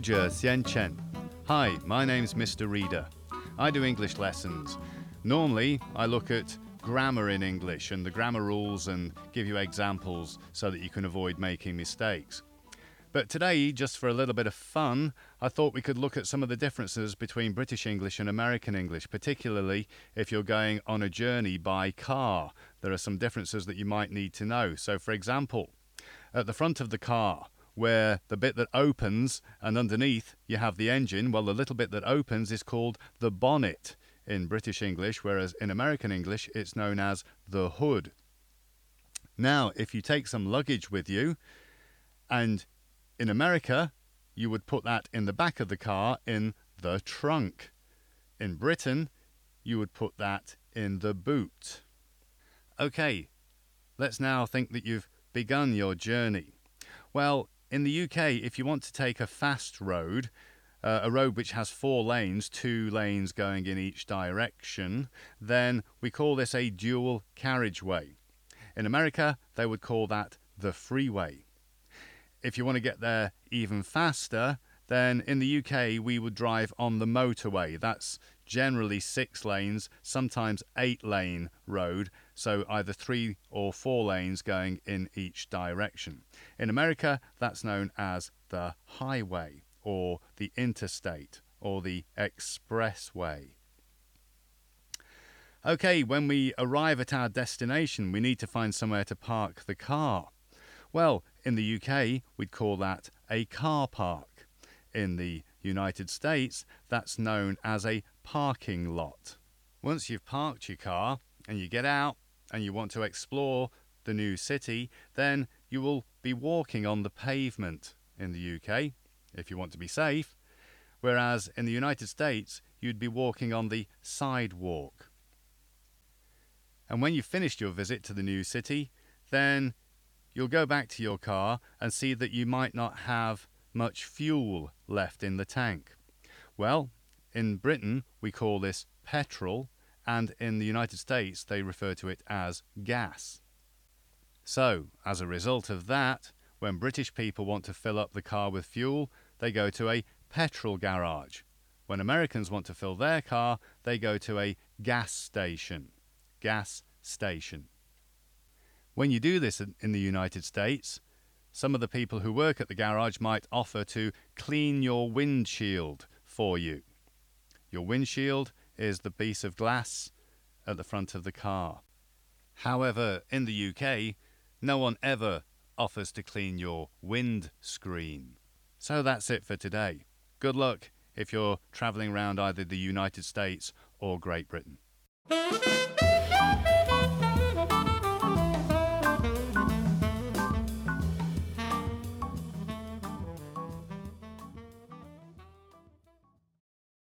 Xianchen. Hi, my name's Mr. Reader. I do English lessons. Normally, I look at grammar in English and the grammar rules and give you examples so that you can avoid making mistakes. But today, just for a little bit of fun, I thought we could look at some of the differences between British English and American English, particularly if you're going on a journey by car. There are some differences that you might need to know. So, for example, at the front of the car, where the bit that opens and underneath you have the engine, well, the little bit that opens is called the bonnet in British English, whereas in American English it's known as the hood. Now, if you take some luggage with you and in America, you would put that in the back of the car in the trunk. In Britain, you would put that in the boot. Okay, let's now think that you've begun your journey. Well, in the UK, if you want to take a fast road, uh, a road which has four lanes, two lanes going in each direction, then we call this a dual carriageway. In America, they would call that the freeway if you want to get there even faster, then in the UK we would drive on the motorway. That's generally six lanes, sometimes eight lane road, so either three or four lanes going in each direction. In America, that's known as the highway or the interstate or the expressway. Okay, when we arrive at our destination, we need to find somewhere to park the car. Well, in the UK, we'd call that a car park. In the United States, that's known as a parking lot. Once you've parked your car and you get out and you want to explore the new city, then you will be walking on the pavement in the UK if you want to be safe, whereas in the United States, you'd be walking on the sidewalk. And when you've finished your visit to the new city, then you'll go back to your car and see that you might not have much fuel left in the tank. Well, in Britain, we call this petrol, and in the United States, they refer to it as gas. So, as a result of that, when British people want to fill up the car with fuel, they go to a petrol garage. When Americans want to fill their car, they go to a gas station. Gas station. When you do this in the United States, some of the people who work at the garage might offer to clean your windshield for you. Your windshield is the piece of glass at the front of the car. However, in the UK, no one ever offers to clean your windscreen. So that's it for today. Good luck if you're travelling around either the United States or Great Britain.